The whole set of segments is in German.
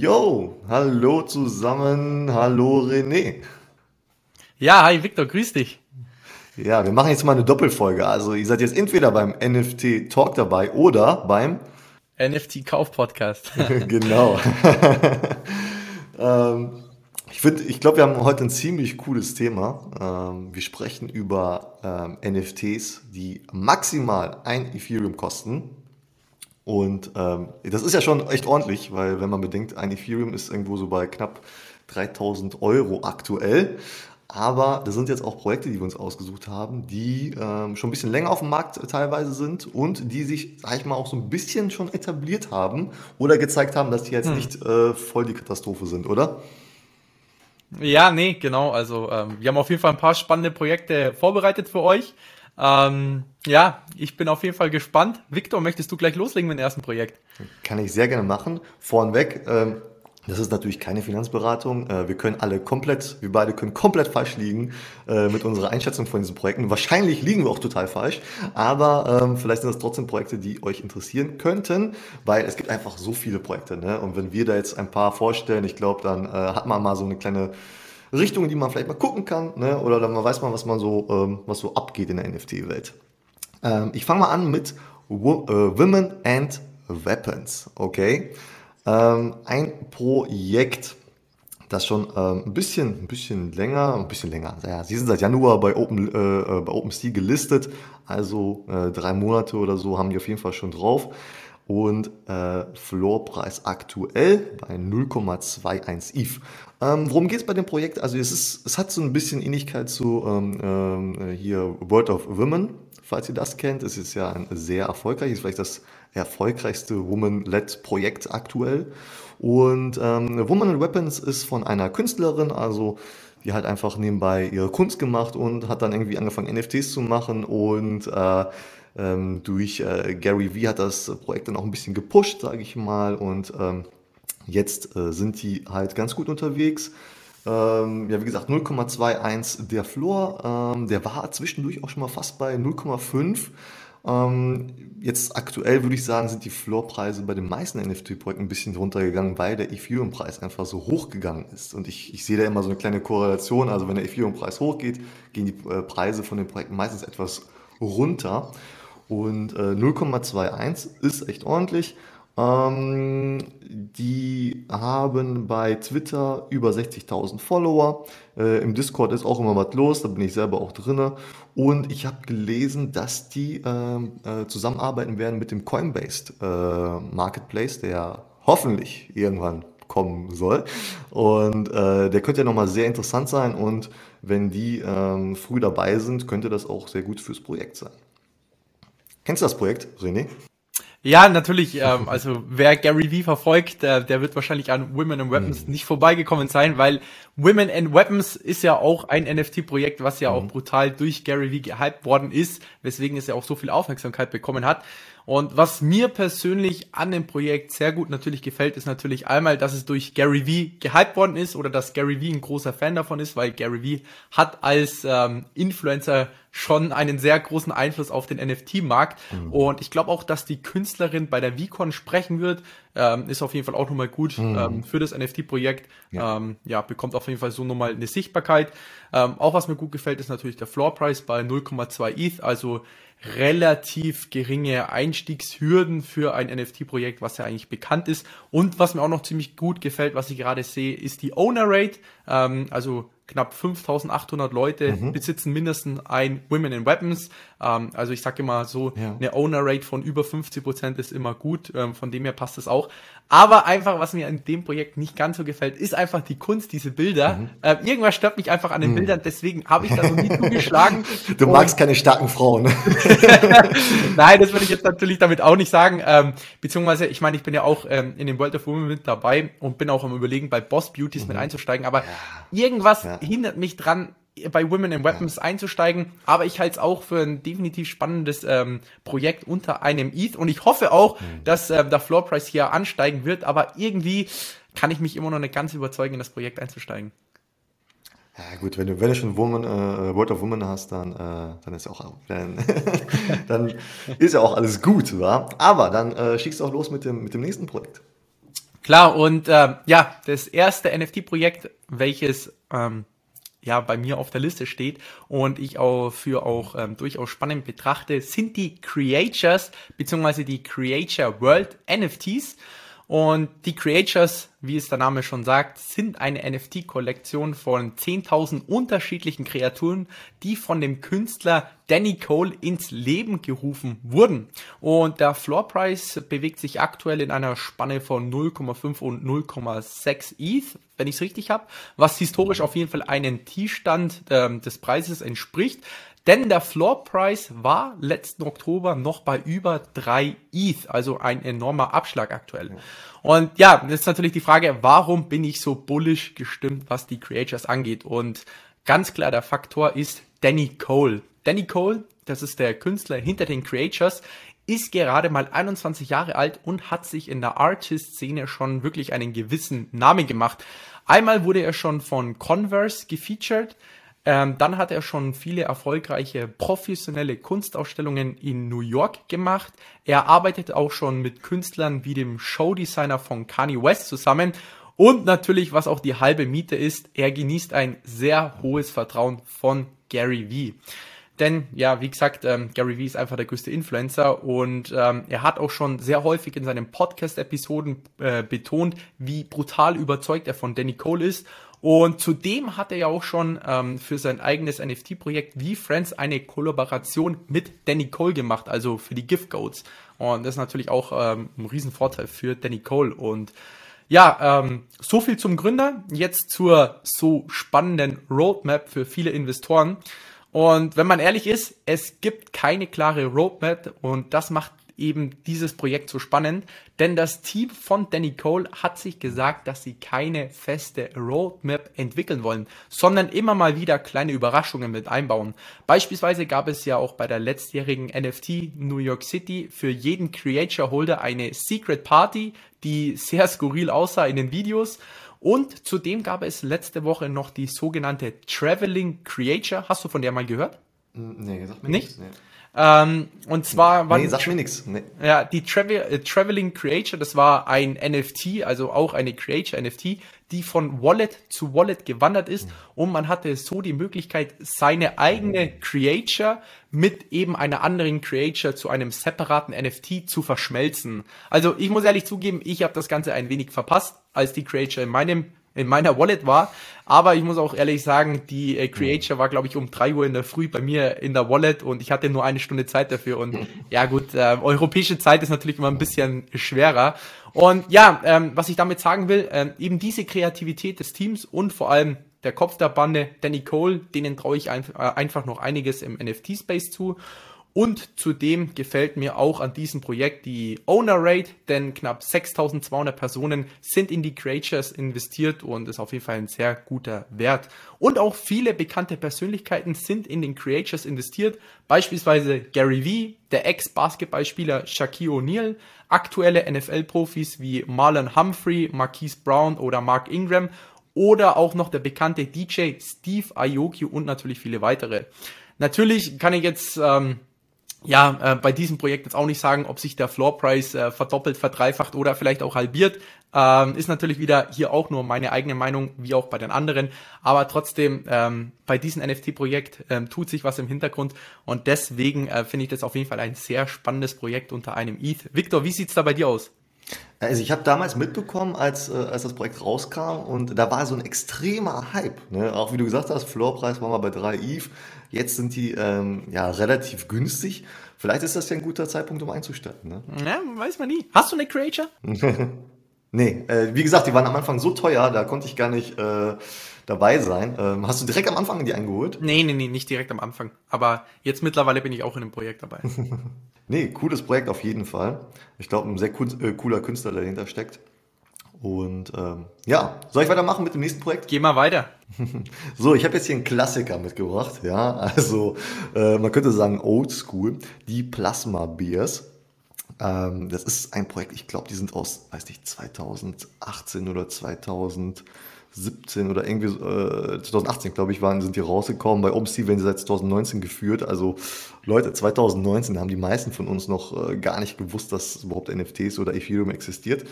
Yo, hallo zusammen, hallo René. Ja, hi Victor, grüß dich. Ja, wir machen jetzt mal eine Doppelfolge. Also ihr seid jetzt entweder beim NFT Talk dabei oder beim NFT Kauf Podcast. genau. ähm, ich finde, ich glaube, wir haben heute ein ziemlich cooles Thema. Ähm, wir sprechen über ähm, NFTs, die maximal ein Ethereum kosten. Und ähm, das ist ja schon echt ordentlich, weil wenn man bedenkt, ein Ethereum ist irgendwo so bei knapp 3000 Euro aktuell. Aber das sind jetzt auch Projekte, die wir uns ausgesucht haben, die ähm, schon ein bisschen länger auf dem Markt teilweise sind und die sich, sag ich mal, auch so ein bisschen schon etabliert haben oder gezeigt haben, dass die jetzt hm. nicht äh, voll die Katastrophe sind, oder? Ja, nee, genau. Also ähm, wir haben auf jeden Fall ein paar spannende Projekte vorbereitet für euch. Ähm, ja, ich bin auf jeden Fall gespannt. Victor, möchtest du gleich loslegen mit dem ersten Projekt? Kann ich sehr gerne machen. Vornweg, ähm, das ist natürlich keine Finanzberatung. Äh, wir können alle komplett, wir beide können komplett falsch liegen äh, mit unserer Einschätzung von diesen Projekten. Wahrscheinlich liegen wir auch total falsch, aber ähm, vielleicht sind das trotzdem Projekte, die euch interessieren könnten, weil es gibt einfach so viele Projekte. Ne? Und wenn wir da jetzt ein paar vorstellen, ich glaube, dann äh, hat man mal so eine kleine Richtung, die man vielleicht mal gucken kann, ne? oder dann weiß man, was man so, ähm, was so abgeht in der NFT-Welt. Ähm, ich fange mal an mit Wo Women and Weapons, okay? Ähm, ein Projekt, das schon ähm, ein bisschen, ein bisschen länger, ein bisschen länger. Ja, sie sind seit Januar bei Open, äh, äh, bei OpenSea gelistet, also äh, drei Monate oder so haben die auf jeden Fall schon drauf. Und äh, Floorpreis aktuell bei 0,21 ETH. Ähm, worum geht es bei dem Projekt? Also es, ist, es hat so ein bisschen Ähnlichkeit zu ähm, ähm, hier World of Women, falls ihr das kennt. Es ist ja ein sehr erfolgreiches, vielleicht das erfolgreichste Woman-led-Projekt aktuell. Und ähm, Woman and Weapons ist von einer Künstlerin, also die hat einfach nebenbei ihre Kunst gemacht und hat dann irgendwie angefangen NFTs zu machen und äh, ähm, durch äh, Gary Vee hat das Projekt dann auch ein bisschen gepusht, sage ich mal und ähm, jetzt äh, sind die halt ganz gut unterwegs. Ähm, ja, wie gesagt, 0,21 der Floor, ähm, der war zwischendurch auch schon mal fast bei 0,5. Ähm, jetzt aktuell würde ich sagen, sind die Floorpreise bei den meisten NFT-Projekten ein bisschen runtergegangen, weil der Ethereum-Preis einfach so hoch gegangen ist. Und ich, ich sehe da immer so eine kleine Korrelation. Also wenn der Ethereum-Preis hochgeht, gehen die äh, Preise von den Projekten meistens etwas runter. Und äh, 0,21 ist echt ordentlich. Ähm, die haben bei Twitter über 60.000 Follower. Äh, Im Discord ist auch immer was los, da bin ich selber auch drin. Und ich habe gelesen, dass die ähm, äh, zusammenarbeiten werden mit dem Coinbase äh, Marketplace, der hoffentlich irgendwann kommen soll. Und äh, der könnte ja nochmal sehr interessant sein. Und wenn die ähm, früh dabei sind, könnte das auch sehr gut fürs Projekt sein. Kennst du das Projekt, René? Ja, natürlich. Ähm, also wer Gary Vee verfolgt, der, der wird wahrscheinlich an Women and Weapons mhm. nicht vorbeigekommen sein, weil Women and Weapons ist ja auch ein NFT-Projekt, was ja mhm. auch brutal durch Gary Vee gehypt worden ist, weswegen es ja auch so viel Aufmerksamkeit bekommen hat. Und was mir persönlich an dem Projekt sehr gut natürlich gefällt, ist natürlich einmal, dass es durch Gary Vee gehypt worden ist oder dass Gary Vee ein großer Fan davon ist, weil Gary Vee hat als ähm, Influencer schon einen sehr großen Einfluss auf den NFT-Markt. Mhm. Und ich glaube auch, dass die Künstlerin bei der VCon sprechen wird. Ähm, ist auf jeden Fall auch nochmal gut mhm. ähm, für das NFT-Projekt. Ja. Ähm, ja. bekommt auf jeden Fall so nochmal eine Sichtbarkeit. Ähm, auch was mir gut gefällt, ist natürlich der Floor Price bei 0,2 ETH. Also relativ geringe Einstiegshürden für ein NFT-Projekt, was ja eigentlich bekannt ist. Und was mir auch noch ziemlich gut gefällt, was ich gerade sehe, ist die Owner Rate. Ähm, also knapp 5800 Leute mhm. besitzen mindestens ein Women in Weapons. Ähm, also ich sage immer so, ja. eine Owner Rate von über 50 Prozent ist immer gut. Ähm, von dem her passt es auch. Aber einfach, was mir an dem Projekt nicht ganz so gefällt, ist einfach die Kunst, diese Bilder. Mhm. Ähm, irgendwas stört mich einfach an den mhm. Bildern, deswegen habe ich da so nie zugeschlagen. Du magst keine starken Frauen. Nein, das würde ich jetzt natürlich damit auch nicht sagen. Ähm, beziehungsweise, ich meine, ich bin ja auch ähm, in dem World of Women mit dabei und bin auch am überlegen, bei Boss Beauties mit mhm. einzusteigen. Aber ja. irgendwas ja. Hindert mich dran, bei Women in Weapons einzusteigen, aber ich halte es auch für ein definitiv spannendes ähm, Projekt unter einem ETH und ich hoffe auch, mhm. dass äh, der Floor Price hier ansteigen wird, aber irgendwie kann ich mich immer noch nicht ganz überzeugen, in das Projekt einzusteigen. Ja gut, wenn du, wenn du schon Woman, äh, World of Woman hast, dann, äh, dann ist auch dann, dann ist ja auch alles gut, wa? Aber dann äh, schickst du auch los mit dem, mit dem nächsten Projekt. Klar, und äh, ja, das erste NFT-Projekt, welches ähm, ja bei mir auf der Liste steht und ich auch für auch ähm, durchaus spannend betrachte, sind die Creatures beziehungsweise die Creature World NFTs. Und die Creatures, wie es der Name schon sagt, sind eine NFT-Kollektion von 10.000 unterschiedlichen Kreaturen, die von dem Künstler Danny Cole ins Leben gerufen wurden. Und der Floor Price bewegt sich aktuell in einer Spanne von 0,5 und 0,6 ETH, wenn ich es richtig habe, was historisch auf jeden Fall einen Tiefstand äh, des Preises entspricht. Denn der Floor Price war letzten Oktober noch bei über drei ETH, also ein enormer Abschlag aktuell. Und ja, das ist natürlich die Frage, warum bin ich so bullish gestimmt, was die Creators angeht? Und ganz klar, der Faktor ist Danny Cole. Danny Cole, das ist der Künstler hinter den Creators, ist gerade mal 21 Jahre alt und hat sich in der Artist-Szene schon wirklich einen gewissen Namen gemacht. Einmal wurde er schon von Converse gefeatured, ähm, dann hat er schon viele erfolgreiche professionelle Kunstausstellungen in New York gemacht. Er arbeitet auch schon mit Künstlern wie dem Showdesigner von Kanye West zusammen. Und natürlich, was auch die halbe Miete ist, er genießt ein sehr hohes Vertrauen von Gary Vee. Denn, ja, wie gesagt, ähm, Gary Vee ist einfach der größte Influencer und ähm, er hat auch schon sehr häufig in seinen Podcast-Episoden äh, betont, wie brutal überzeugt er von Danny Cole ist und zudem hat er ja auch schon ähm, für sein eigenes NFT-Projekt wie Friends eine Kollaboration mit Danny Cole gemacht, also für die Gift Goats. Und das ist natürlich auch ähm, ein Riesenvorteil für Danny Cole. Und ja, ähm, so viel zum Gründer. Jetzt zur so spannenden Roadmap für viele Investoren. Und wenn man ehrlich ist, es gibt keine klare Roadmap und das macht eben dieses Projekt so spannend, denn das Team von Danny Cole hat sich gesagt, dass sie keine feste Roadmap entwickeln wollen, sondern immer mal wieder kleine Überraschungen mit einbauen. Beispielsweise gab es ja auch bei der letztjährigen NFT New York City für jeden Creator Holder eine Secret Party, die sehr skurril aussah in den Videos. Und zudem gab es letzte Woche noch die sogenannte Traveling Creator. Hast du von der mal gehört? Nee, sag mir nicht. nichts. Nee. Ähm, und zwar war nee, sag mir nichts. Nee. Ja, die Travel, äh, Traveling Creator, das war ein NFT, also auch eine Creator NFT, die von Wallet zu Wallet gewandert ist mhm. und man hatte so die Möglichkeit, seine eigene Creator mit eben einer anderen Creator zu einem separaten NFT zu verschmelzen. Also ich muss ehrlich zugeben, ich habe das Ganze ein wenig verpasst, als die Creator in meinem in meiner Wallet war. Aber ich muss auch ehrlich sagen, die äh, Creator war, glaube ich, um drei Uhr in der Früh bei mir in der Wallet und ich hatte nur eine Stunde Zeit dafür. Und ja gut, äh, europäische Zeit ist natürlich immer ein bisschen schwerer. Und ja, ähm, was ich damit sagen will, äh, eben diese Kreativität des Teams und vor allem der Kopf der Bande, Danny Cole, denen traue ich ein, äh, einfach noch einiges im NFT-Space zu. Und zudem gefällt mir auch an diesem Projekt die Owner Rate, denn knapp 6200 Personen sind in die Creatures investiert und ist auf jeden Fall ein sehr guter Wert. Und auch viele bekannte Persönlichkeiten sind in den Creatures investiert, beispielsweise Gary Vee, der Ex-Basketballspieler Shaquille O'Neal, aktuelle NFL-Profis wie Marlon Humphrey, Marquise Brown oder Mark Ingram oder auch noch der bekannte DJ Steve Aoki und natürlich viele weitere. Natürlich kann ich jetzt ähm, ja, äh, bei diesem Projekt jetzt auch nicht sagen, ob sich der Floor Price äh, verdoppelt, verdreifacht oder vielleicht auch halbiert. Ähm, ist natürlich wieder hier auch nur meine eigene Meinung, wie auch bei den anderen. Aber trotzdem, ähm, bei diesem NFT-Projekt ähm, tut sich was im Hintergrund und deswegen äh, finde ich das auf jeden Fall ein sehr spannendes Projekt unter einem ETH. Victor, wie sieht's da bei dir aus? Also ich habe damals mitbekommen, als, äh, als das Projekt rauskam und da war so ein extremer Hype. Ne? Auch wie du gesagt hast, Floorpreis war mal bei 3 ETH. Jetzt sind die ähm, ja relativ günstig. Vielleicht ist das ja ein guter Zeitpunkt, um einzusteigen. Ne? Ja, weiß man nie. Hast du eine Creature? nee, äh, wie gesagt, die waren am Anfang so teuer, da konnte ich gar nicht äh, dabei sein. Ähm, hast du direkt am Anfang die eingeholt? Nee, nee, nee, nicht direkt am Anfang. Aber jetzt mittlerweile bin ich auch in einem Projekt dabei. Nee, cooles Projekt auf jeden Fall. Ich glaube, ein sehr äh, cooler Künstler, der dahinter steckt. Und ähm, ja, soll ich weitermachen mit dem nächsten Projekt? Geh mal weiter. so, ich habe jetzt hier einen Klassiker mitgebracht. Ja, also äh, man könnte sagen Old School, die Plasma Beers. Ähm, das ist ein Projekt, ich glaube, die sind aus, weiß nicht, 2018 oder 2000. 17 oder irgendwie äh, 2018, glaube ich, waren, sind die rausgekommen. Bei OpenSea werden sie seit 2019 geführt. Also Leute, 2019 haben die meisten von uns noch äh, gar nicht gewusst, dass überhaupt NFTs oder Ethereum existiert.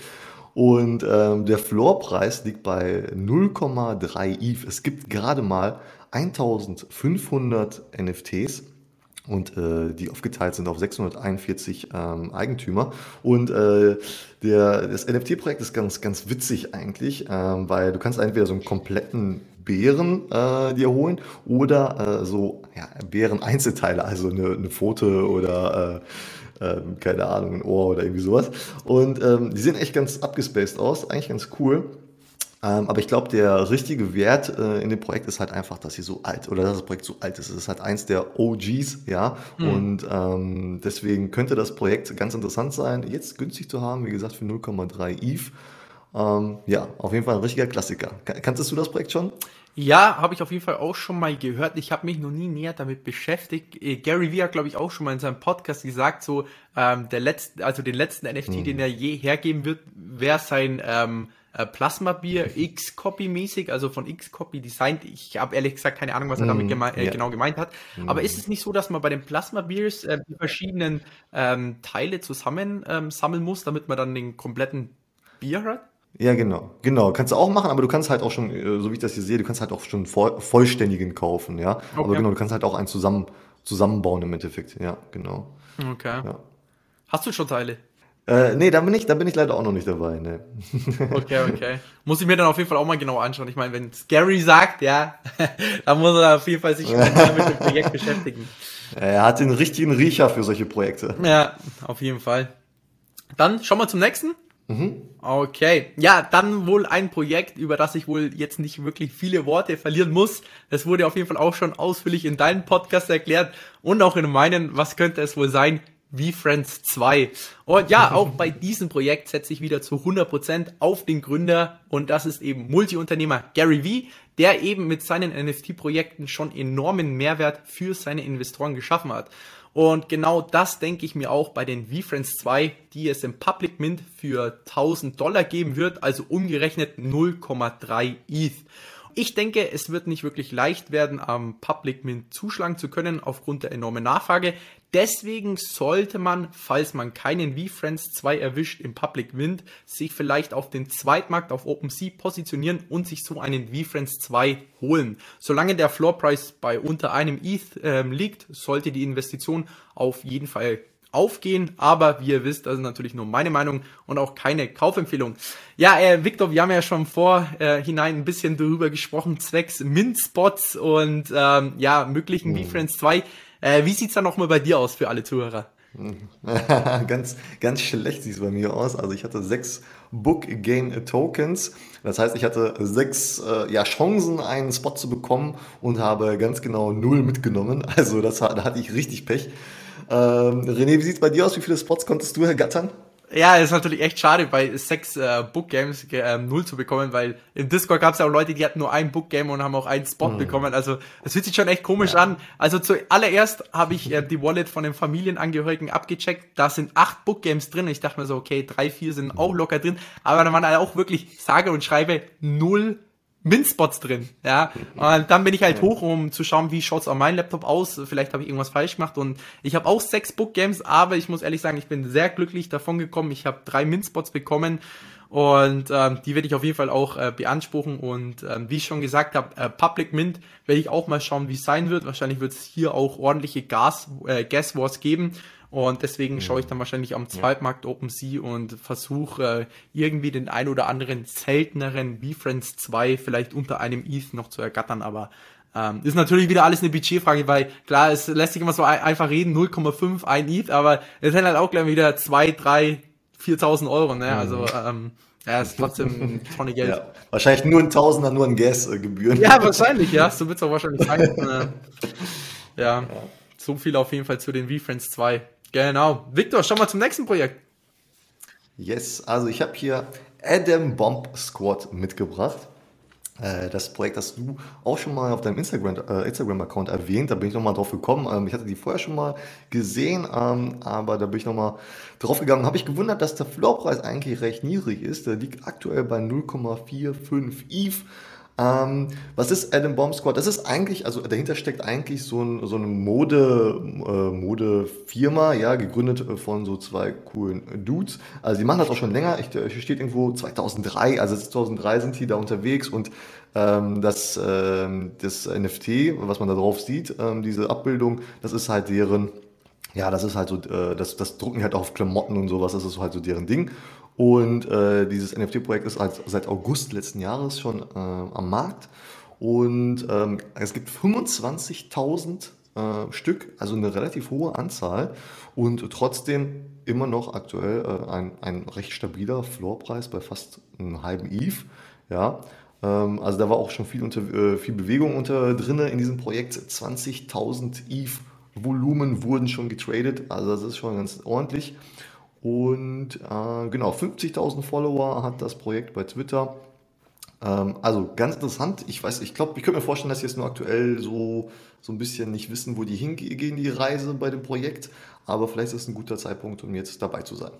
Und ähm, der Floorpreis liegt bei 0,3 ETH. Es gibt gerade mal 1500 NFTs und äh, die aufgeteilt sind auf 641 ähm, Eigentümer. Und äh, der, das NFT-Projekt ist ganz, ganz witzig eigentlich, ähm, weil du kannst entweder so einen kompletten Bären äh, dir holen oder äh, so ja, Bären-Einzelteile, also eine, eine Pfote oder äh, äh, keine Ahnung, ein Ohr oder irgendwie sowas. Und ähm, die sehen echt ganz abgespaced aus, eigentlich ganz cool. Ähm, aber ich glaube, der richtige Wert äh, in dem Projekt ist halt einfach, dass sie so alt oder dass das Projekt so alt ist. Es ist halt eins der OGs, ja. Mhm. Und ähm, deswegen könnte das Projekt ganz interessant sein, jetzt günstig zu haben, wie gesagt, für 0,3 ETH. Ähm, ja, auf jeden Fall ein richtiger Klassiker. Kanntest du das Projekt schon? Ja, habe ich auf jeden Fall auch schon mal gehört. Ich habe mich noch nie näher damit beschäftigt. Äh, Gary Vee hat, glaube ich, auch schon mal in seinem Podcast gesagt, so ähm, der letzte, also den letzten NFT, mhm. den er je hergeben wird, wäre sein ähm, äh, Plasma-Bier X-Copy-mäßig, also von X-Copy designt. Ich habe ehrlich gesagt keine Ahnung, was er damit mm, geme äh, ja. genau gemeint hat. Mm. Aber ist es nicht so, dass man bei den Plasma-Beers äh, die verschiedenen ähm, Teile zusammen ähm, sammeln muss, damit man dann den kompletten Bier hat? Ja, genau. Genau. Kannst du auch machen, aber du kannst halt auch schon, äh, so wie ich das hier sehe, du kannst halt auch schon vollständigen kaufen, ja. Okay. Aber genau, du kannst halt auch einen zusammen, zusammenbauen im Endeffekt. Ja, genau. Okay. Ja. Hast du schon Teile? Äh, nee, da bin ich, da bin ich leider auch noch nicht dabei. Ne. Okay, okay. Muss ich mir dann auf jeden Fall auch mal genau anschauen. Ich meine, wenn Scary sagt, ja, dann muss er auf jeden Fall sich mit dem Projekt beschäftigen. Er hat den richtigen Riecher für solche Projekte. Ja, auf jeden Fall. Dann schauen wir zum nächsten. Mhm. Okay, ja, dann wohl ein Projekt, über das ich wohl jetzt nicht wirklich viele Worte verlieren muss. Es wurde auf jeden Fall auch schon ausführlich in deinem Podcast erklärt und auch in meinen. Was könnte es wohl sein? V-Friends 2. Und ja, auch bei diesem Projekt setze ich wieder zu 100% auf den Gründer und das ist eben Multiunternehmer Gary V, der eben mit seinen NFT-Projekten schon enormen Mehrwert für seine Investoren geschaffen hat. Und genau das denke ich mir auch bei den V-Friends 2, die es im Public Mint für 1000 Dollar geben wird, also umgerechnet 0,3 ETH. Ich denke, es wird nicht wirklich leicht werden, am Public Mint zuschlagen zu können aufgrund der enormen Nachfrage. Deswegen sollte man, falls man keinen VFriends 2 erwischt im Public Mint, sich vielleicht auf den Zweitmarkt auf OpenSea positionieren und sich so einen VFriends 2 holen. Solange der Floorpreis bei unter einem ETH äh, liegt, sollte die Investition auf jeden Fall aufgehen, aber wie ihr wisst, das ist natürlich nur meine Meinung und auch keine Kaufempfehlung. Ja, äh, Victor, wir haben ja schon vorhinein äh, ein bisschen darüber gesprochen, zwecks Mint-Spots und ähm, ja, möglichen hm. VFriends 2. Äh, wie sieht's dann nochmal bei dir aus für alle Zuhörer? ganz, ganz schlecht sieht es bei mir aus. Also ich hatte sechs Book Gain Tokens. Das heißt, ich hatte sechs äh, ja, Chancen, einen Spot zu bekommen und habe ganz genau null mitgenommen. Also das, da hatte ich richtig Pech. Ähm, René, wie sieht es bei dir aus? Wie viele Spots konntest du ergattern? Ja, ist natürlich echt schade, bei sechs äh, Book Games äh, null zu bekommen, weil im Discord gab es ja auch Leute, die hatten nur ein Book Game und haben auch einen Spot mhm. bekommen. Also es fühlt sich schon echt komisch ja. an. Also zuallererst habe ich äh, die Wallet von den Familienangehörigen abgecheckt. Da sind acht Book Games drin. Ich dachte mir so, okay, drei, vier sind auch locker drin. Aber da waren halt auch wirklich sage und schreibe null Min-Spots drin, ja. Und dann bin ich halt hoch, um zu schauen, wie schaut's auf meinem Laptop aus. Vielleicht habe ich irgendwas falsch gemacht und ich habe auch sechs Book Games, aber ich muss ehrlich sagen, ich bin sehr glücklich davon gekommen. Ich habe drei Min-Spots bekommen und ähm, die werde ich auf jeden Fall auch äh, beanspruchen und ähm, wie ich schon gesagt habe, äh, Public Mint werde ich auch mal schauen, wie es sein wird. Wahrscheinlich wird es hier auch ordentliche Gas, äh, Gas Wars geben und deswegen mhm. schaue ich dann wahrscheinlich am Zweitmarkt OpenSea und versuche äh, irgendwie den ein oder anderen selteneren V-Friends 2 vielleicht unter einem ETH noch zu ergattern, aber ähm, ist natürlich wieder alles eine Budgetfrage, weil klar, es lässt sich immer so ein, einfach reden, 0,5, ein ETH, aber es sind halt auch gleich wieder 2, 3, 4.000 Euro, ne? Also, mhm. ähm, ja, ist trotzdem Tonne Geld. Ja, wahrscheinlich nur ein Tausender, nur ein Gas-Gebühren. Ja, wahrscheinlich, ja, so wird es auch wahrscheinlich sein. äh, ja, so viel auf jeden Fall zu den V-Friends 2. Genau. Victor, schau mal zum nächsten Projekt. Yes, also ich habe hier Adam Bomb Squad mitgebracht. Äh, das Projekt hast du auch schon mal auf deinem Instagram-Account äh, Instagram erwähnt. Da bin ich nochmal drauf gekommen. Ähm, ich hatte die vorher schon mal gesehen, ähm, aber da bin ich nochmal drauf gegangen. Habe ich gewundert, dass der Floorpreis eigentlich recht niedrig ist. Der liegt aktuell bei 0,45 ETH. Ähm, was ist Adam Bomb Squad? Das ist eigentlich, also dahinter steckt eigentlich so, ein, so eine Mode, äh, Modefirma, ja, gegründet von so zwei coolen Dudes. Also die machen das auch schon länger. Ich, hier steht irgendwo 2003, also 2003 sind die da unterwegs und ähm, das, ähm, das NFT, was man da drauf sieht, ähm, diese Abbildung, das ist halt deren, ja, das ist halt so, äh, das, das drucken halt auch auf Klamotten und sowas, das ist halt so deren Ding. Und äh, dieses NFT-Projekt ist halt seit August letzten Jahres schon äh, am Markt. Und ähm, es gibt 25.000 äh, Stück, also eine relativ hohe Anzahl. Und trotzdem immer noch aktuell äh, ein, ein recht stabiler Floorpreis bei fast einem halben ETH. Ja, ähm, also da war auch schon viel, unter, äh, viel Bewegung unter drin in diesem Projekt. 20.000 ETH Volumen wurden schon getradet, also das ist schon ganz ordentlich. Und äh, genau, 50.000 Follower hat das Projekt bei Twitter. Ähm, also ganz interessant. Ich weiß, ich glaube, ich könnte mir vorstellen, dass sie jetzt nur aktuell so, so ein bisschen nicht wissen, wo die hingehen, die Reise bei dem Projekt. Aber vielleicht ist es ein guter Zeitpunkt, um jetzt dabei zu sein.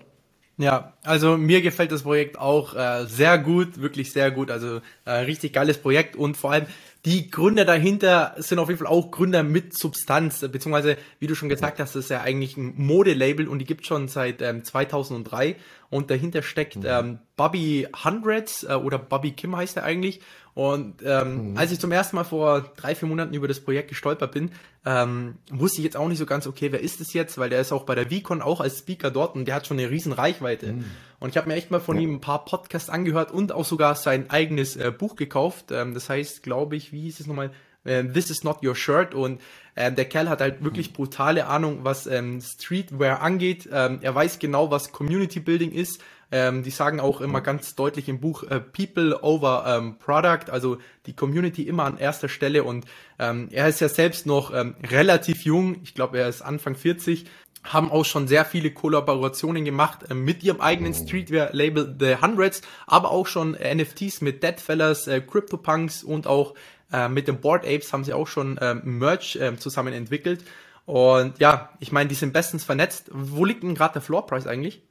Ja, also mir gefällt das Projekt auch äh, sehr gut, wirklich sehr gut. Also äh, richtig geiles Projekt und vor allem die Gründer dahinter sind auf jeden Fall auch Gründer mit Substanz, beziehungsweise, wie du schon gesagt hast, ist ja eigentlich ein Modelabel und die gibt schon seit ähm, 2003 und dahinter steckt mhm. ähm, Bobby Hundreds äh, oder Bobby Kim heißt er eigentlich und ähm, mhm. als ich zum ersten Mal vor drei, vier Monaten über das Projekt gestolpert bin, ähm, wusste ich jetzt auch nicht so ganz, okay, wer ist es jetzt? Weil der ist auch bei der VCon auch als Speaker dort und der hat schon eine riesen Reichweite. Mhm. Und ich habe mir echt mal von ja. ihm ein paar Podcasts angehört und auch sogar sein eigenes äh, Buch gekauft. Ähm, das heißt, glaube ich, wie hieß es nochmal? Ähm, This is not your shirt und ähm, der Kerl hat halt wirklich brutale Ahnung, was ähm, Streetwear angeht. Ähm, er weiß genau, was Community Building ist. Ähm, die sagen auch immer ganz deutlich im Buch äh, People over ähm, Product, also die Community immer an erster Stelle. Und ähm, er ist ja selbst noch ähm, relativ jung, ich glaube, er ist Anfang 40, haben auch schon sehr viele Kollaborationen gemacht äh, mit ihrem eigenen Streetwear-Label The Hundreds, aber auch schon NFTs mit Deadfellas, äh, CryptoPunks und auch äh, mit den Board Apes haben sie auch schon äh, Merch äh, zusammen entwickelt. Und ja, ich meine, die sind bestens vernetzt. Wo liegt denn gerade der Floor Price eigentlich?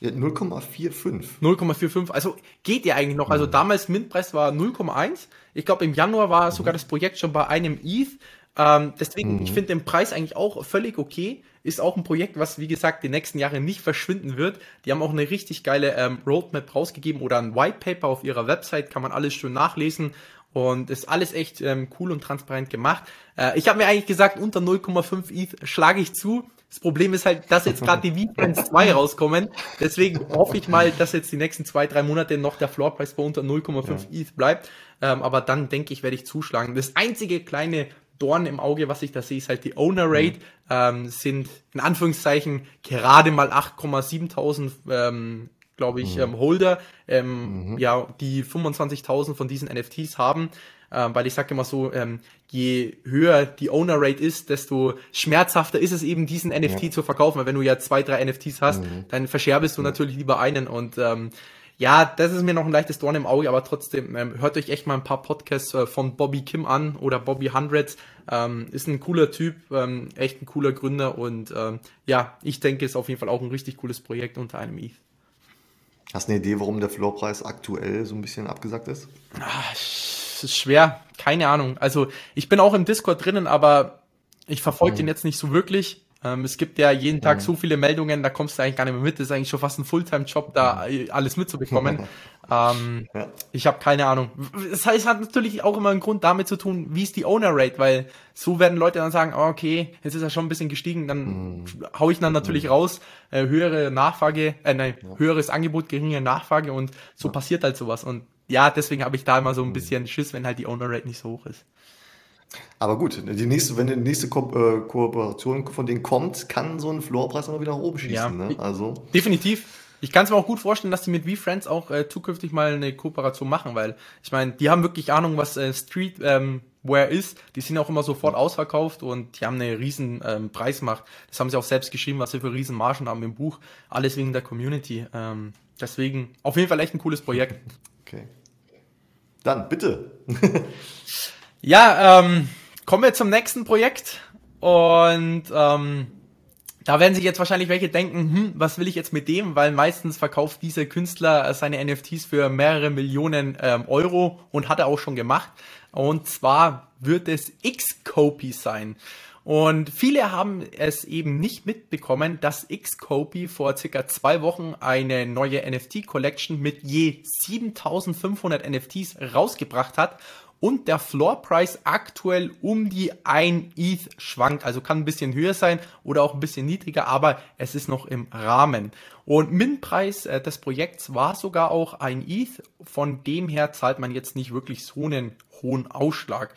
Ja, 0,45. 0,45. Also geht ja eigentlich noch. Also mhm. damals Mintpreis war 0,1. Ich glaube, im Januar war sogar das Projekt schon bei einem ETH. Ähm, deswegen, mhm. ich finde den Preis eigentlich auch völlig okay. Ist auch ein Projekt, was, wie gesagt, die nächsten Jahre nicht verschwinden wird. Die haben auch eine richtig geile ähm, Roadmap rausgegeben oder ein White Paper auf ihrer Website. Kann man alles schön nachlesen. Und ist alles echt ähm, cool und transparent gemacht. Äh, ich habe mir eigentlich gesagt, unter 0,5 ETH schlage ich zu. Das Problem ist halt, dass jetzt gerade die Weekends 2 rauskommen. Deswegen hoffe ich mal, dass jetzt die nächsten zwei, drei Monate noch der Floorpreis bei unter 0,5 ja. ETH bleibt. Ähm, aber dann denke ich, werde ich zuschlagen. Das einzige kleine Dorn im Auge, was ich da sehe, ist halt die Owner Rate. Mhm. Ähm, sind in Anführungszeichen gerade mal 8,7.000 ähm, glaube ich, mhm. ähm, Holder, ähm, mhm. ja, die 25.000 von diesen NFTs haben ähm, weil ich sage immer so, ähm, je höher die Owner Rate ist, desto schmerzhafter ist es eben, diesen NFT ja. zu verkaufen. Weil wenn du ja zwei, drei NFTs hast, mhm. dann verscherbest du natürlich lieber einen und ähm, ja, das ist mir noch ein leichtes Dorn im Auge, aber trotzdem ähm, hört euch echt mal ein paar Podcasts äh, von Bobby Kim an oder Bobby Hundreds. Ähm, ist ein cooler Typ, ähm, echt ein cooler Gründer und ähm, ja, ich denke, ist auf jeden Fall auch ein richtig cooles Projekt unter einem ETH. Hast du eine Idee, warum der Floorpreis aktuell so ein bisschen abgesagt ist? Ach, ist schwer. Keine Ahnung. Also ich bin auch im Discord drinnen, aber ich verfolge mhm. den jetzt nicht so wirklich. Ähm, es gibt ja jeden Tag mhm. so viele Meldungen, da kommst du eigentlich gar nicht mehr mit. Das ist eigentlich schon fast ein Fulltime-Job, da mhm. alles mitzubekommen. ähm, ja. Ich habe keine Ahnung. Das heißt, hat natürlich auch immer einen Grund damit zu tun, wie ist die Owner-Rate, weil so werden Leute dann sagen, oh, okay, jetzt ist er schon ein bisschen gestiegen, dann mhm. hau ich dann natürlich mhm. raus, äh, höhere Nachfrage, äh, nein, ja. höheres Angebot, geringe Nachfrage und so ja. passiert halt sowas. Und ja, deswegen habe ich da immer so ein hm. bisschen Schiss, wenn halt die Owner Rate nicht so hoch ist. Aber gut, die nächste, wenn die nächste Ko äh, Kooperation von denen kommt, kann so ein Floorpreis immer wieder nach oben schießen. Ne? also. Definitiv. Ich kann es mir auch gut vorstellen, dass die mit VFriends auch äh, zukünftig mal eine Kooperation machen, weil ich meine, die haben wirklich Ahnung, was äh, Streetwear ähm, ist. Die sind auch immer sofort ausverkauft und die haben eine riesen ähm, Preismacht. Das haben sie auch selbst geschrieben, was sie für riesen Margen haben im Buch. Alles wegen der Community. Ähm, deswegen auf jeden Fall echt ein cooles Projekt. Okay. Dann bitte. ja, ähm, kommen wir zum nächsten Projekt. Und ähm, Da werden sich jetzt wahrscheinlich welche denken, hm, was will ich jetzt mit dem? Weil meistens verkauft dieser Künstler seine NFTs für mehrere Millionen ähm, Euro und hat er auch schon gemacht. Und zwar wird es Xcopy sein. Und viele haben es eben nicht mitbekommen, dass Xcopy vor circa zwei Wochen eine neue NFT-Collection mit je 7500 NFTs rausgebracht hat und der Floor Price aktuell um die 1 ETH schwankt. Also kann ein bisschen höher sein oder auch ein bisschen niedriger, aber es ist noch im Rahmen. Und Min-Preis äh, des Projekts war sogar auch ein ETH. Von dem her zahlt man jetzt nicht wirklich so einen hohen Ausschlag.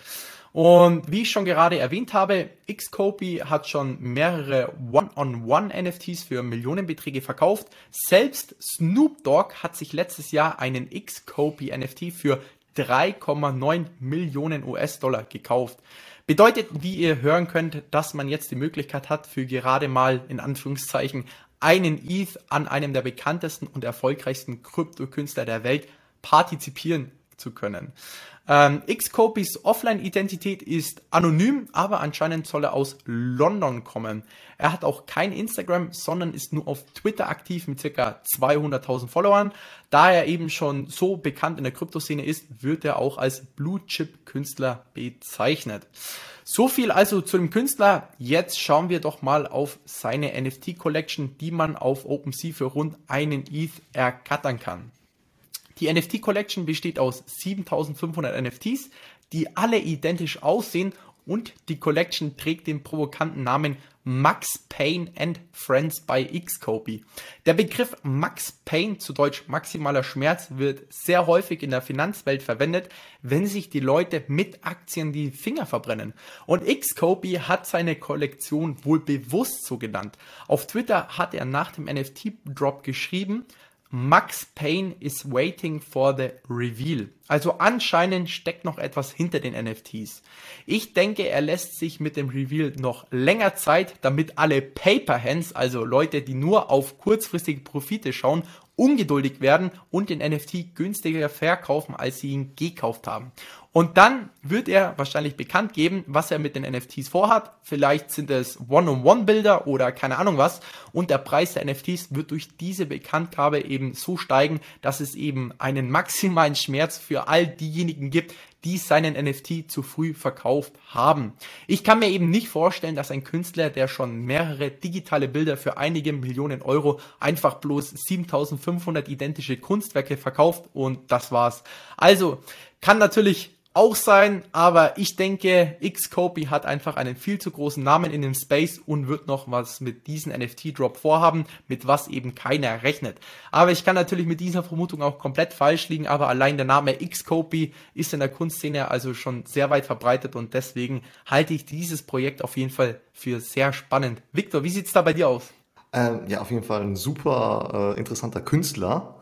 Und wie ich schon gerade erwähnt habe, Xcopy hat schon mehrere One-on-One-NFTs für Millionenbeträge verkauft. Selbst Snoop Dogg hat sich letztes Jahr einen Xcopy NFT für 3,9 Millionen US-Dollar gekauft. Bedeutet, wie ihr hören könnt, dass man jetzt die Möglichkeit hat, für gerade mal in Anführungszeichen einen ETH an einem der bekanntesten und erfolgreichsten Krypto-Künstler der Welt partizipieren zu können. Ähm, Xcopys Offline-Identität ist anonym, aber anscheinend soll er aus London kommen. Er hat auch kein Instagram, sondern ist nur auf Twitter aktiv mit ca. 200.000 Followern. Da er eben schon so bekannt in der Kryptoszene ist, wird er auch als Blue-Chip-Künstler bezeichnet. So viel also zu dem Künstler. Jetzt schauen wir doch mal auf seine NFT-Collection, die man auf OpenSea für rund einen ETH ergattern kann. Die NFT Collection besteht aus 7500 NFTs, die alle identisch aussehen und die Collection trägt den provokanten Namen Max Payne and Friends by Xcopy. Der Begriff Max Payne, zu Deutsch maximaler Schmerz, wird sehr häufig in der Finanzwelt verwendet, wenn sich die Leute mit Aktien die Finger verbrennen. Und Xcopy hat seine Kollektion wohl bewusst so genannt. Auf Twitter hat er nach dem NFT-Drop geschrieben, Max Payne is waiting for the reveal. Also anscheinend steckt noch etwas hinter den NFTs. Ich denke, er lässt sich mit dem Reveal noch länger Zeit, damit alle Paper Hands, also Leute, die nur auf kurzfristige Profite schauen, ungeduldig werden und den NFT günstiger verkaufen, als sie ihn gekauft haben. Und dann wird er wahrscheinlich bekannt geben, was er mit den NFTs vorhat. Vielleicht sind es One-on-One-Bilder oder keine Ahnung was. Und der Preis der NFTs wird durch diese Bekanntgabe eben so steigen, dass es eben einen maximalen Schmerz für all diejenigen gibt, die seinen NFT zu früh verkauft haben. Ich kann mir eben nicht vorstellen, dass ein Künstler, der schon mehrere digitale Bilder für einige Millionen Euro einfach bloß 7500 identische Kunstwerke verkauft und das war's. Also kann natürlich auch sein, aber ich denke, Xcopy hat einfach einen viel zu großen Namen in dem Space und wird noch was mit diesem NFT-Drop vorhaben, mit was eben keiner rechnet. Aber ich kann natürlich mit dieser Vermutung auch komplett falsch liegen, aber allein der Name Xcopy ist in der Kunstszene also schon sehr weit verbreitet und deswegen halte ich dieses Projekt auf jeden Fall für sehr spannend. Victor, wie sieht's da bei dir aus? Ähm, ja, auf jeden Fall ein super äh, interessanter Künstler.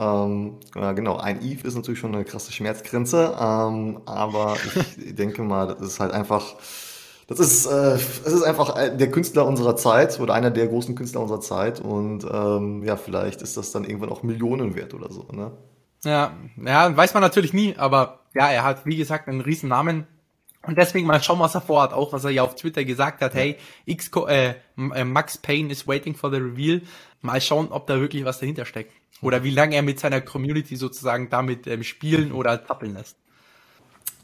Ähm, ja, genau, ein Eve ist natürlich schon eine krasse Schmerzgrenze, ähm, aber ich denke mal, das ist halt einfach, das ist, äh, es ist einfach der Künstler unserer Zeit oder einer der großen Künstler unserer Zeit und ähm, ja, vielleicht ist das dann irgendwann auch Millionen wert oder so, ne? Ja, ja, weiß man natürlich nie, aber ja, er hat, wie gesagt, einen riesen Namen. Und deswegen mal schauen, was er vorhat. Auch was er ja auf Twitter gesagt hat. Hey, X äh, äh, Max Payne is waiting for the reveal. Mal schauen, ob da wirklich was dahinter steckt. Oder wie lange er mit seiner Community sozusagen damit ähm, spielen oder tappeln lässt.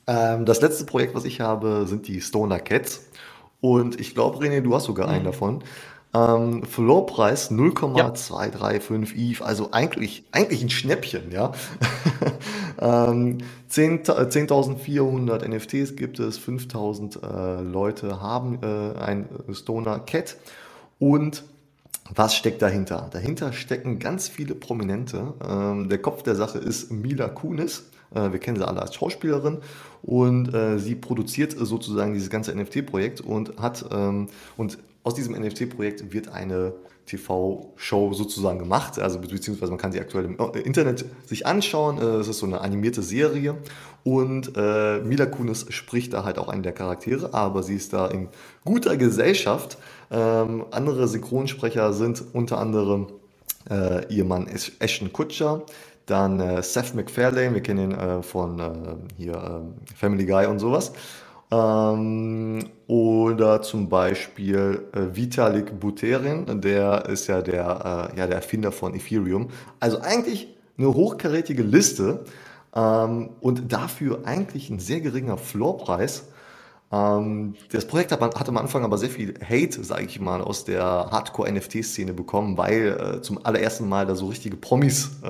Ähm, das letzte Projekt, was ich habe, sind die Stoner Cats. Und ich glaube, René, du hast sogar mhm. einen davon. Ähm, Floorpreis 0,235 ja. ETH, also eigentlich, eigentlich ein Schnäppchen, ja. ähm, 10.400 10 NFTs gibt es, 5.000 äh, Leute haben äh, ein Stoner Cat und was steckt dahinter? Dahinter stecken ganz viele Prominente. Ähm, der Kopf der Sache ist Mila Kunis. Äh, wir kennen sie alle als Schauspielerin und äh, sie produziert sozusagen dieses ganze NFT-Projekt und hat ähm, und aus diesem NFT-Projekt wird eine TV-Show sozusagen gemacht, also beziehungsweise man kann sie aktuell im äh, Internet sich anschauen. Äh, es ist so eine animierte Serie und äh, Mila Kunis spricht da halt auch einen der Charaktere, aber sie ist da in guter Gesellschaft. Ähm, andere Synchronsprecher sind unter anderem äh, ihr Mann Ashton Kutcher, dann äh, Seth MacFarlane, wir kennen ihn äh, von äh, hier äh, Family Guy und sowas. Ähm, da zum Beispiel äh, Vitalik Buterin, der ist ja der, äh, ja der Erfinder von Ethereum. Also eigentlich eine hochkarätige Liste ähm, und dafür eigentlich ein sehr geringer Floorpreis. Ähm, das Projekt hat, am Anfang aber sehr viel Hate, sage ich mal, aus der Hardcore-NFT-Szene bekommen, weil äh, zum allerersten Mal da so richtige Promis äh,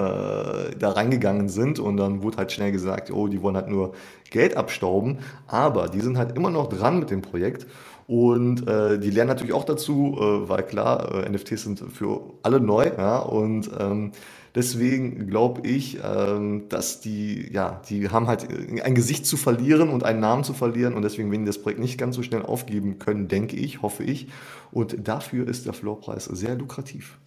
da reingegangen sind und dann wurde halt schnell gesagt, oh, die wollen halt nur Geld abstauben, aber die sind halt immer noch dran mit dem Projekt und äh, die lernen natürlich auch dazu, äh, weil klar, äh, NFTs sind für alle neu, ja, und ähm, Deswegen glaube ich, ähm, dass die, ja, die haben halt ein Gesicht zu verlieren und einen Namen zu verlieren und deswegen werden die das Projekt nicht ganz so schnell aufgeben können, denke ich, hoffe ich. Und dafür ist der Floorpreis sehr lukrativ.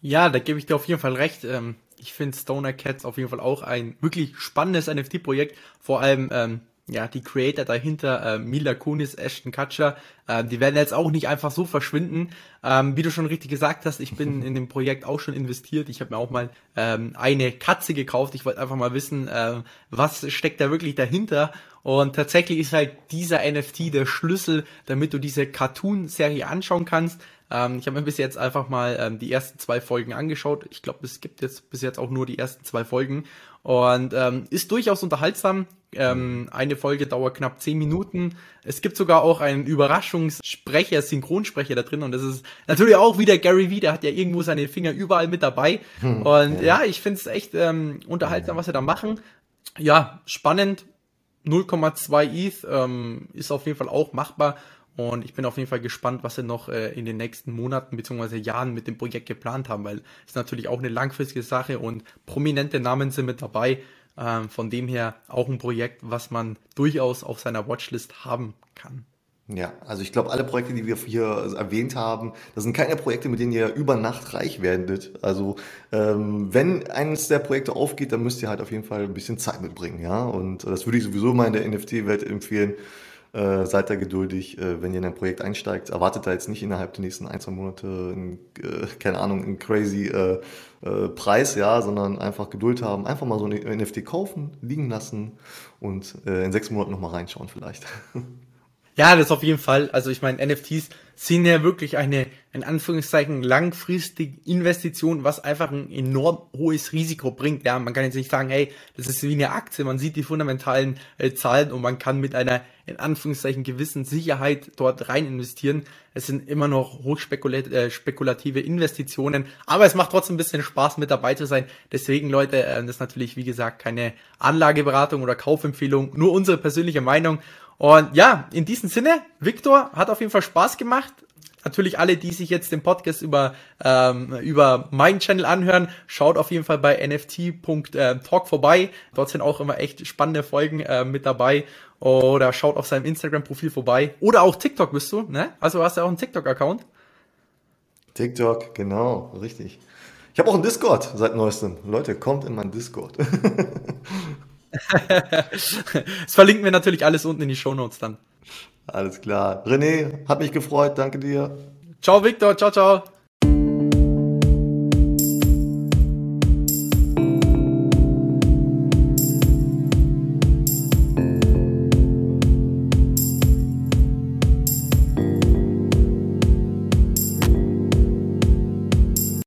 Ja, da gebe ich dir auf jeden Fall recht. Ähm, ich finde Stoner Cats auf jeden Fall auch ein wirklich spannendes NFT-Projekt. Vor allem ähm, ja, die Creator dahinter, äh, Mila Kunis, Ashton Kutcher, äh, die werden jetzt auch nicht einfach so verschwinden. Ähm, wie du schon richtig gesagt hast, ich bin in dem Projekt auch schon investiert. Ich habe mir auch mal ähm, eine Katze gekauft. Ich wollte einfach mal wissen, äh, was steckt da wirklich dahinter. Und tatsächlich ist halt dieser NFT der Schlüssel, damit du diese Cartoon-Serie anschauen kannst. Ähm, ich habe mir bis jetzt einfach mal ähm, die ersten zwei Folgen angeschaut. Ich glaube, es gibt jetzt bis jetzt auch nur die ersten zwei Folgen. Und ähm, ist durchaus unterhaltsam. Ähm, eine Folge dauert knapp zehn Minuten. Es gibt sogar auch einen Überraschungssprecher, Synchronsprecher da drin. Und das ist natürlich auch wieder Gary Vee, der hat ja irgendwo seine Finger überall mit dabei. Hm, und ja, ich finde es echt ähm, unterhaltsam, was sie da machen. Ja, spannend. 0,2 ETH ähm, ist auf jeden Fall auch machbar. Und ich bin auf jeden Fall gespannt, was sie noch äh, in den nächsten Monaten bzw. Jahren mit dem Projekt geplant haben, weil es natürlich auch eine langfristige Sache und prominente Namen sind mit dabei. Ähm, von dem her auch ein Projekt, was man durchaus auf seiner Watchlist haben kann. Ja, also ich glaube, alle Projekte, die wir hier erwähnt haben, das sind keine Projekte, mit denen ihr über Nacht reich werdet. Also ähm, wenn eines der Projekte aufgeht, dann müsst ihr halt auf jeden Fall ein bisschen Zeit mitbringen, ja. Und das würde ich sowieso mal in der NFT-Welt empfehlen äh, seid da geduldig, äh, wenn ihr in ein Projekt einsteigt. Erwartet da jetzt nicht innerhalb der nächsten ein, zwei Monate, einen, äh, keine Ahnung, einen crazy äh, äh, Preis, ja, sondern einfach Geduld haben, einfach mal so ein NFT kaufen, liegen lassen und äh, in sechs Monaten nochmal reinschauen vielleicht. Ja, das auf jeden Fall. Also ich meine, NFTs sind ja wirklich eine, in Anführungszeichen, langfristige Investition, was einfach ein enorm hohes Risiko bringt. Ja, man kann jetzt nicht sagen, hey, das ist wie eine Aktie, man sieht die fundamentalen äh, Zahlen und man kann mit einer, in Anführungszeichen, gewissen Sicherheit dort rein investieren. Es sind immer noch hochspekulative äh, Investitionen, aber es macht trotzdem ein bisschen Spaß, mit dabei zu sein. Deswegen, Leute, äh, das ist natürlich, wie gesagt, keine Anlageberatung oder Kaufempfehlung, nur unsere persönliche Meinung. Und ja, in diesem Sinne, Victor, hat auf jeden Fall Spaß gemacht. Natürlich alle, die sich jetzt den Podcast über, ähm, über meinen Channel anhören, schaut auf jeden Fall bei nft.talk vorbei. Dort sind auch immer echt spannende Folgen äh, mit dabei. Oder schaut auf seinem Instagram-Profil vorbei. Oder auch TikTok bist du, ne? Also hast du auch einen TikTok-Account. TikTok, genau, richtig. Ich habe auch einen Discord seit neuestem. Leute, kommt in meinen Discord. das verlinken wir natürlich alles unten in die Show Notes dann. Alles klar. René, hat mich gefreut. Danke dir. Ciao, Victor. Ciao, ciao.